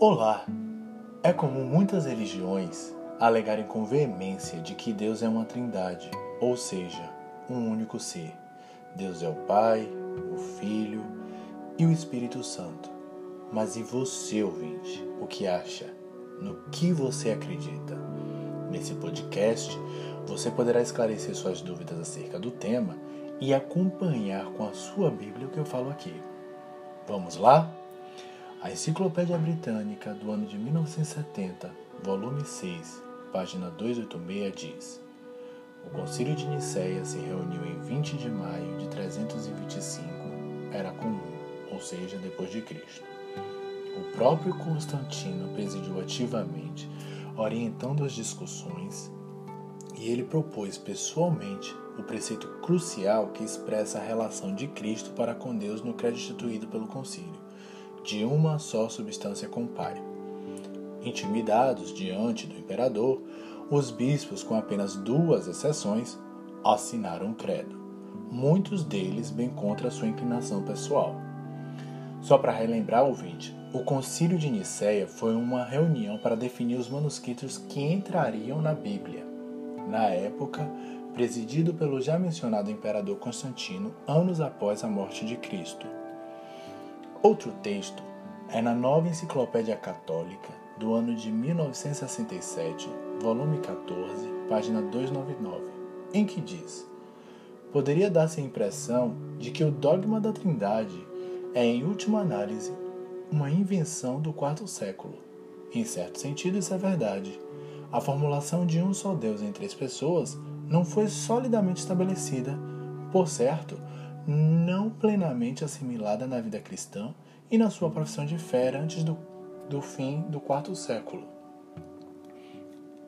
Olá! É comum muitas religiões alegarem com veemência de que Deus é uma trindade, ou seja, um único ser. Deus é o Pai, o Filho e o Espírito Santo. Mas e você, ouvinte, o que acha? No que você acredita? Nesse podcast, você poderá esclarecer suas dúvidas acerca do tema e acompanhar com a sua Bíblia o que eu falo aqui. Vamos lá? A Enciclopédia Britânica do ano de 1970, volume 6, página 286 diz: O Concílio de Nicéia se reuniu em 20 de maio de 325, era comum, ou seja, depois de Cristo. O próprio Constantino presidiu ativamente, orientando as discussões, e ele propôs pessoalmente o preceito crucial que expressa a relação de Cristo para com Deus no credo instituído pelo concílio de uma só substância com o Pai. Intimidados diante do imperador, os bispos, com apenas duas exceções, assinaram o credo, muitos deles bem contra a sua inclinação pessoal. Só para relembrar o ouvinte, o Concílio de Nicéia foi uma reunião para definir os manuscritos que entrariam na Bíblia. Na época, presidido pelo já mencionado imperador Constantino, anos após a morte de Cristo. Outro texto é na Nova Enciclopédia Católica, do ano de 1967, volume 14, página 299, em que diz: Poderia dar-se a impressão de que o dogma da Trindade é, em última análise, uma invenção do quarto século. Em certo sentido, isso é verdade. A formulação de um só Deus em três pessoas não foi solidamente estabelecida, por certo, não plenamente assimilada na vida cristã e na sua profissão de fé antes do, do fim do quarto século.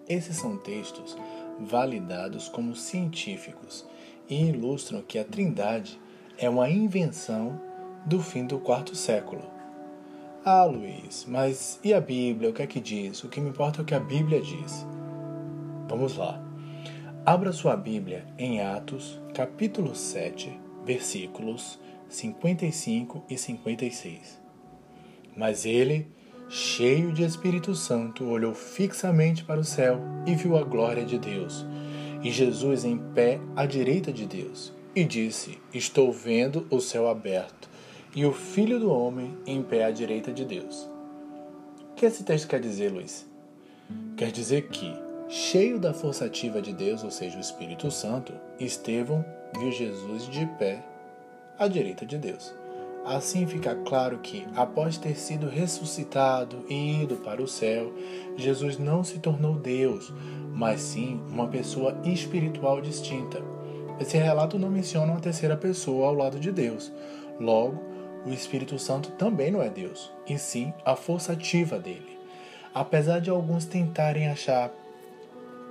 Esses são textos validados como científicos e ilustram que a Trindade é uma invenção do fim do quarto século. Ah, Luiz, mas e a Bíblia? O que é que diz? O que me importa é o que a Bíblia diz. Vamos lá. Abra sua Bíblia em Atos, capítulo 7, versículos 55 e 56. Mas ele, cheio de Espírito Santo, olhou fixamente para o céu e viu a glória de Deus, e Jesus em pé à direita de Deus, e disse: Estou vendo o céu aberto e o Filho do Homem em pé à direita de Deus. O que esse texto quer dizer, Luiz? Quer dizer que, cheio da força ativa de Deus, ou seja, o Espírito Santo, Estevão viu Jesus de pé à direita de Deus. Assim fica claro que, após ter sido ressuscitado e ido para o céu, Jesus não se tornou Deus, mas sim uma pessoa espiritual distinta. Esse relato não menciona uma terceira pessoa ao lado de Deus. Logo, o Espírito Santo também não é Deus, e sim a força ativa dele. Apesar de alguns tentarem achar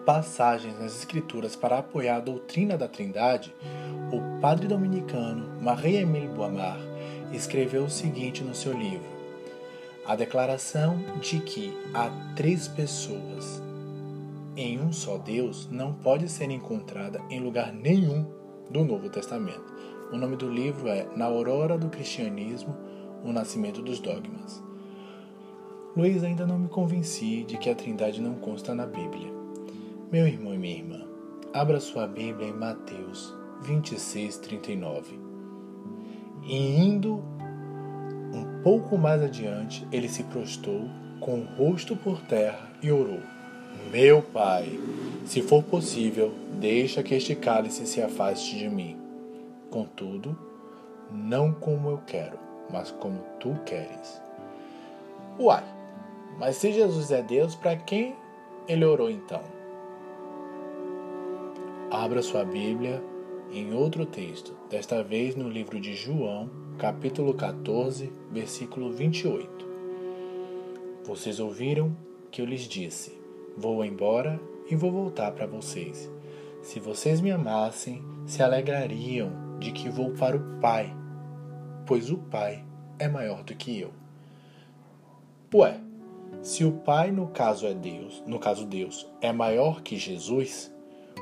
passagens nas Escrituras para apoiar a doutrina da Trindade, o padre dominicano Marie-Émile Boimard escreveu o seguinte no seu livro: A declaração de que há três pessoas em um só Deus não pode ser encontrada em lugar nenhum do Novo Testamento. O nome do livro é Na Aurora do Cristianismo, o Nascimento dos Dogmas. Luiz ainda não me convenci de que a Trindade não consta na Bíblia. Meu irmão e minha irmã, abra sua Bíblia em Mateus 26, 39. E indo um pouco mais adiante, ele se prostou com o rosto por terra e orou: Meu Pai, se for possível, deixa que este cálice se afaste de mim. Contudo, não como eu quero, mas como tu queres. Uai, mas se Jesus é Deus, para quem ele orou então? Abra sua Bíblia em outro texto, desta vez no livro de João, capítulo 14, versículo 28. Vocês ouviram que eu lhes disse: Vou embora e vou voltar para vocês. Se vocês me amassem, se alegrariam de que vou para o Pai, pois o Pai é maior do que eu. Ué, se o Pai, no caso é Deus, no caso Deus, é maior que Jesus,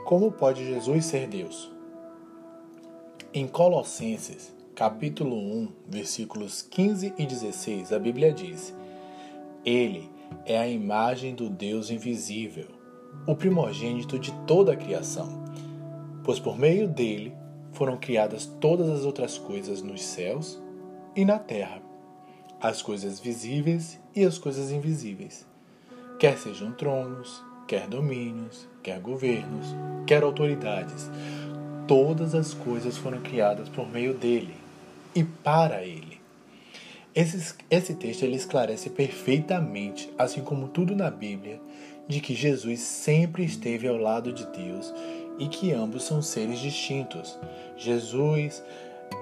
como pode Jesus ser Deus? Em Colossenses, capítulo 1, versículos 15 e 16, a Bíblia diz: Ele é a imagem do Deus invisível, o primogênito de toda a criação, pois por meio dele foram criadas todas as outras coisas nos céus e na terra, as coisas visíveis e as coisas invisíveis, quer sejam tronos, quer domínios, quer governos, quer autoridades, todas as coisas foram criadas por meio dele e para ele. Esse, esse texto ele esclarece perfeitamente, assim como tudo na Bíblia, de que Jesus sempre esteve ao lado de Deus e que ambos são seres distintos. Jesus,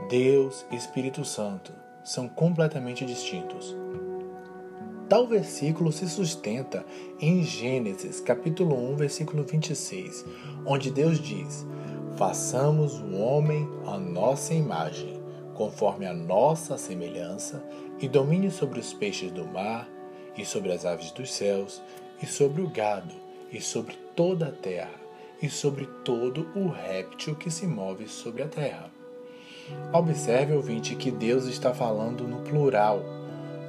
Deus e Espírito Santo são completamente distintos. Tal versículo se sustenta em Gênesis, capítulo 1, versículo 26, onde Deus diz: Façamos o homem à nossa imagem, conforme a nossa semelhança, e domine sobre os peixes do mar, e sobre as aves dos céus, e sobre o gado, e sobre toda a terra, e sobre todo o réptil que se move sobre a terra. Observe, ouvinte, que Deus está falando no plural.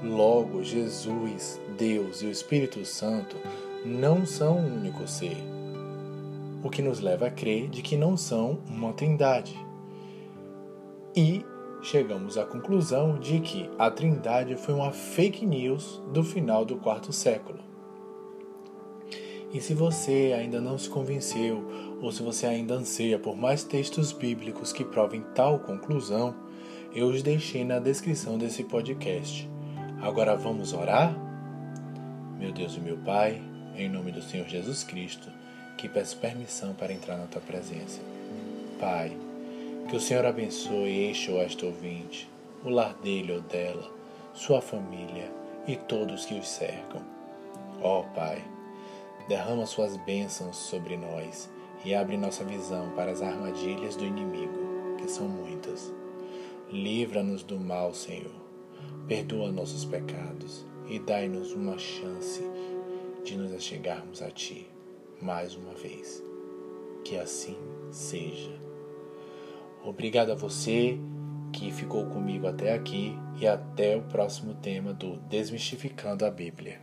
Logo, Jesus, Deus e o Espírito Santo não são um único ser o que nos leva a crer de que não são uma trindade. E chegamos à conclusão de que a trindade foi uma fake news do final do quarto século. E se você ainda não se convenceu, ou se você ainda anseia por mais textos bíblicos que provem tal conclusão, eu os deixei na descrição desse podcast. Agora vamos orar? Meu Deus e meu Pai, em nome do Senhor Jesus Cristo, que peço permissão para entrar na tua presença. Pai, que o Senhor abençoe este ou esta ouvinte, o lar dele ou dela, sua família e todos que os cercam. Ó oh, Pai, derrama suas bênçãos sobre nós e abre nossa visão para as armadilhas do inimigo, que são muitas. Livra-nos do mal, Senhor. Perdoa nossos pecados e dai-nos uma chance de nos achegarmos a Ti mais uma vez. Que assim seja. Obrigado a você que ficou comigo até aqui e até o próximo tema do Desmistificando a Bíblia.